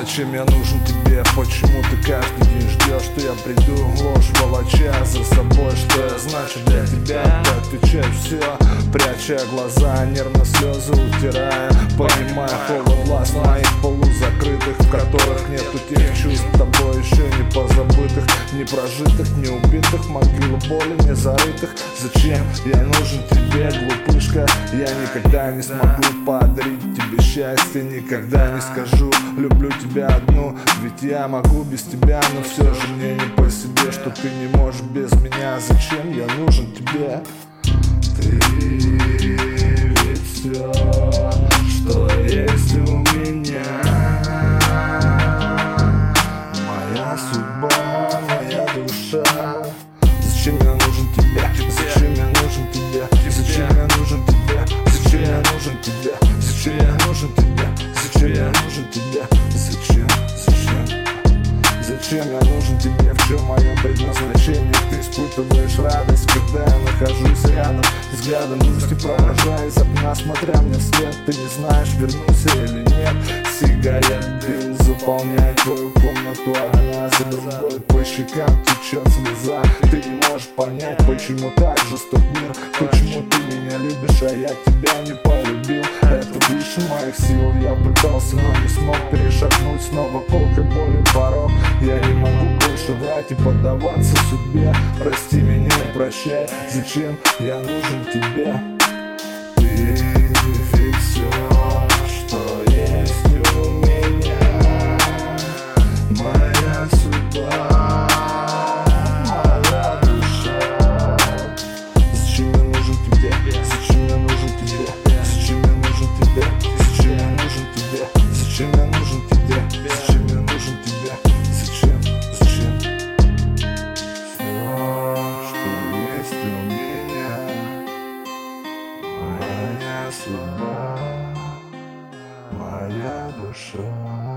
Зачем я нужен тебе? Почему ты каждый день ждешь, что я приду ложь волоча за собой? Что я значу для тебя? Ты отвечаешь все, пряча глаза, нервно слезы утирая Понимая холод глаз моих полузакрытых В которых нету тех чувств тобой еще не прожитых, не убитых, могилы боли не зарытых Зачем я нужен тебе, глупышка? Я никогда не смогу подарить тебе счастье Никогда не скажу, люблю тебя одну Ведь я могу без тебя, но все же мне не по себе Что ты не можешь без меня, зачем я нужен тебе? Зачем я нужен тебе? Зачем я нужен тебе? Зачем я нужен тебе? Зачем я нужен тебе? Зачем я нужен тебе? Зачем я нужен тебе? Зачем? Зачем? Зачем я нужен тебе? В чем мое предназначение? Ты испытываешь радость, когда я нахожусь рядом Взглядом грусти провожая из окна, смотря мне вслед Ты не знаешь, вернусь или нет Сигарет, дым заполняет твою комнату А она за другой по щекам течет слеза почему так жесток мир? Почему ты меня любишь, а я тебя не полюбил? Это выше моих сил, я пытался, но не смог перешагнуть. Снова колкой боли порог. Я не могу больше врать и поддаваться судьбе. Прости меня прощай, зачем я нужен тебе? Судьба Моя душа